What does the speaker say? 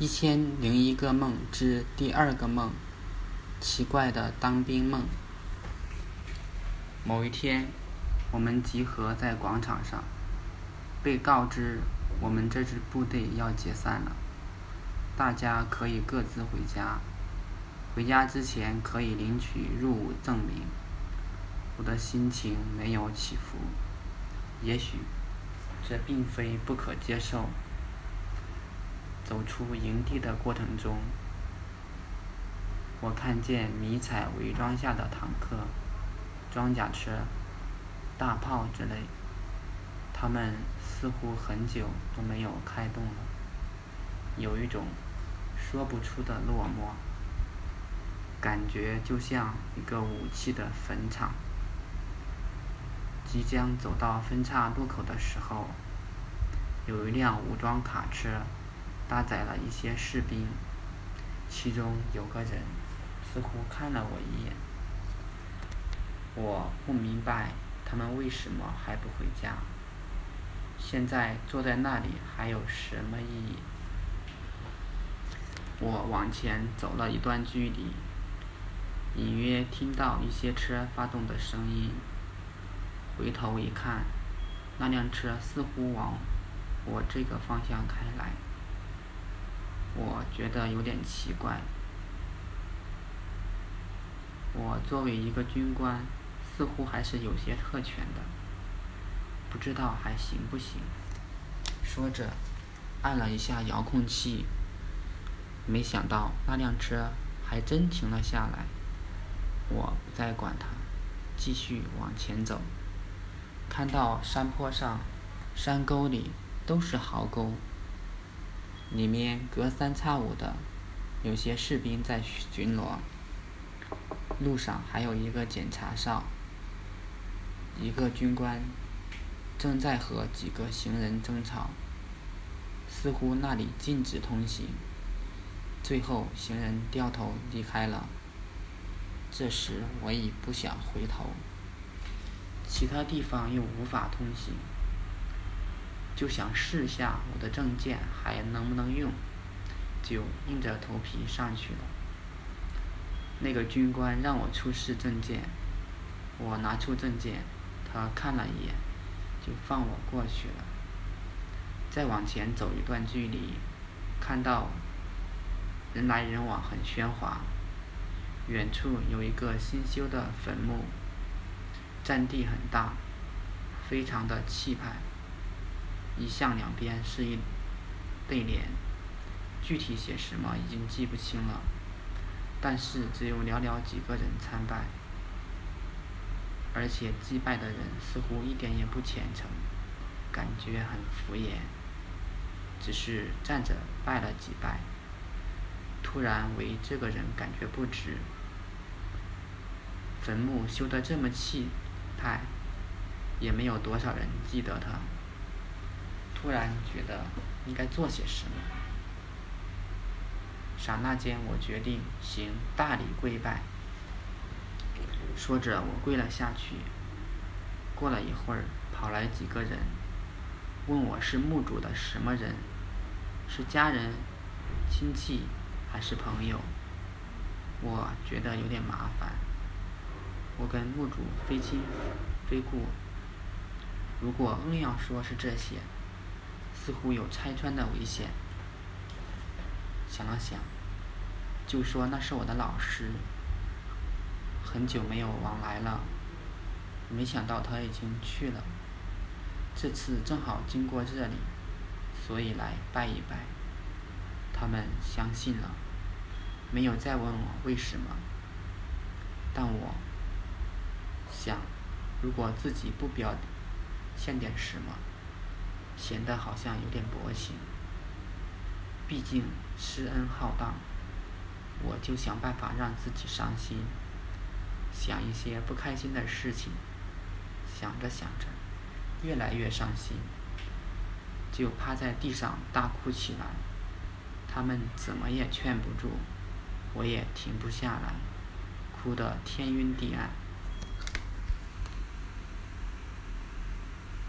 一千零一个梦之第二个梦，奇怪的当兵梦。某一天，我们集合在广场上，被告知我们这支部队要解散了，大家可以各自回家。回家之前可以领取入伍证明。我的心情没有起伏，也许这并非不可接受。走出营地的过程中，我看见迷彩伪装下的坦克、装甲车、大炮之类，他们似乎很久都没有开动了，有一种说不出的落寞，感觉就像一个武器的坟场。即将走到分岔路口的时候，有一辆武装卡车。搭载了一些士兵，其中有个人似乎看了我一眼。我不明白他们为什么还不回家。现在坐在那里还有什么意义？我往前走了一段距离，隐约听到一些车发动的声音。回头一看，那辆车似乎往我这个方向开来。我觉得有点奇怪。我作为一个军官，似乎还是有些特权的，不知道还行不行。说着，按了一下遥控器，没想到那辆车还真停了下来。我不再管它，继续往前走。看到山坡上、山沟里都是壕沟。里面隔三差五的有些士兵在巡逻，路上还有一个检查哨，一个军官正在和几个行人争吵，似乎那里禁止通行。最后行人掉头离开了。这时我已不想回头，其他地方又无法通行。就想试下我的证件还能不能用，就硬着头皮上去了。那个军官让我出示证件，我拿出证件，他看了一眼，就放我过去了。再往前走一段距离，看到人来人往，很喧哗。远处有一个新修的坟墓，占地很大，非常的气派。一向两边是一对联，具体写什么已经记不清了，但是只有寥寥几个人参拜，而且祭拜的人似乎一点也不虔诚，感觉很敷衍，只是站着拜了几拜。突然为这个人感觉不值，坟墓修得这么气派，也没有多少人记得他。突然觉得应该做些什么，刹那间我决定行大礼跪拜。说着，我跪了下去。过了一会儿，跑来几个人，问我是墓主的什么人，是家人、亲戚还是朋友？我觉得有点麻烦，我跟墓主非亲非故。如果硬要说是这些。似乎有拆穿的危险。想了想，就说那是我的老师，很久没有往来了。没想到他已经去了，这次正好经过这里，所以来拜一拜。他们相信了，没有再问我为什么。但我想，如果自己不表现点什么。显得好像有点薄情，毕竟施恩浩荡，我就想办法让自己伤心，想一些不开心的事情，想着想着，越来越伤心，就趴在地上大哭起来。他们怎么也劝不住，我也停不下来，哭得天晕地暗。